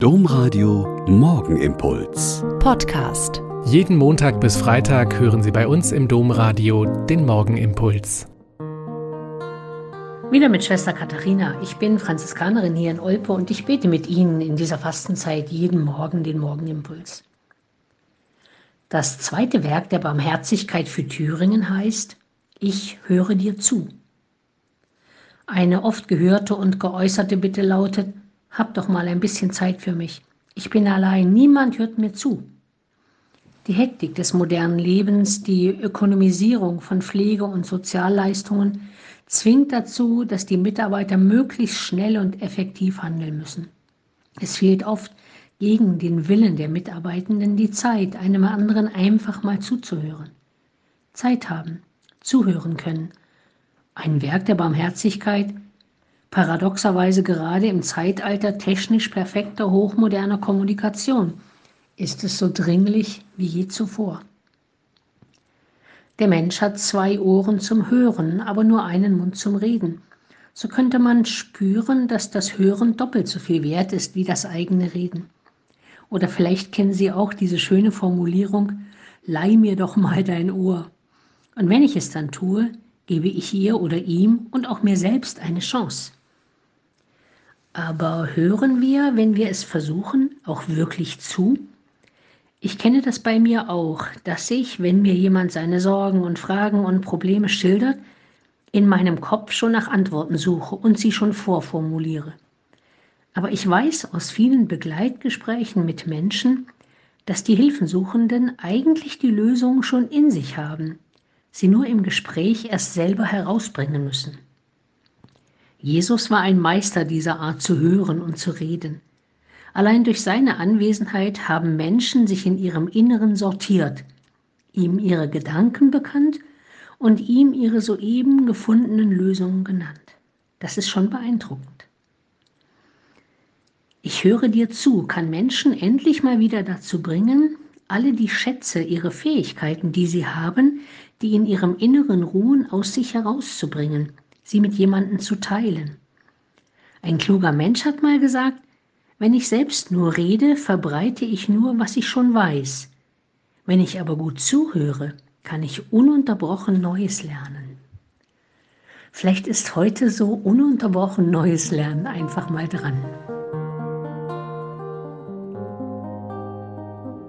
Domradio Morgenimpuls. Podcast. Jeden Montag bis Freitag hören Sie bei uns im Domradio den Morgenimpuls. Wieder mit Schwester Katharina. Ich bin Franziskanerin hier in Olpe und ich bete mit Ihnen in dieser Fastenzeit jeden Morgen den Morgenimpuls. Das zweite Werk der Barmherzigkeit für Thüringen heißt Ich höre dir zu. Eine oft gehörte und geäußerte Bitte lautet, hab doch mal ein bisschen Zeit für mich. Ich bin allein, niemand hört mir zu. Die Hektik des modernen Lebens, die Ökonomisierung von Pflege- und Sozialleistungen zwingt dazu, dass die Mitarbeiter möglichst schnell und effektiv handeln müssen. Es fehlt oft gegen den Willen der Mitarbeitenden die Zeit, einem anderen einfach mal zuzuhören. Zeit haben, zuhören können. Ein Werk der Barmherzigkeit, paradoxerweise gerade im Zeitalter technisch perfekter, hochmoderner Kommunikation, ist es so dringlich wie je zuvor. Der Mensch hat zwei Ohren zum Hören, aber nur einen Mund zum Reden. So könnte man spüren, dass das Hören doppelt so viel wert ist wie das eigene Reden. Oder vielleicht kennen Sie auch diese schöne Formulierung, leih mir doch mal dein Ohr. Und wenn ich es dann tue, gebe ich ihr oder ihm und auch mir selbst eine Chance. Aber hören wir, wenn wir es versuchen, auch wirklich zu? Ich kenne das bei mir auch, dass ich, wenn mir jemand seine Sorgen und Fragen und Probleme schildert, in meinem Kopf schon nach Antworten suche und sie schon vorformuliere. Aber ich weiß aus vielen Begleitgesprächen mit Menschen, dass die Hilfensuchenden eigentlich die Lösung schon in sich haben, sie nur im Gespräch erst selber herausbringen müssen. Jesus war ein Meister dieser Art zu hören und zu reden. Allein durch seine Anwesenheit haben Menschen sich in ihrem Inneren sortiert, ihm ihre Gedanken bekannt und ihm ihre soeben gefundenen Lösungen genannt. Das ist schon beeindruckend. Ich höre dir zu, kann Menschen endlich mal wieder dazu bringen, alle die Schätze, ihre Fähigkeiten, die sie haben, die in ihrem Inneren ruhen, aus sich herauszubringen sie mit jemandem zu teilen. Ein kluger Mensch hat mal gesagt, wenn ich selbst nur rede, verbreite ich nur, was ich schon weiß. Wenn ich aber gut zuhöre, kann ich ununterbrochen Neues lernen. Vielleicht ist heute so ununterbrochen Neues Lernen einfach mal dran.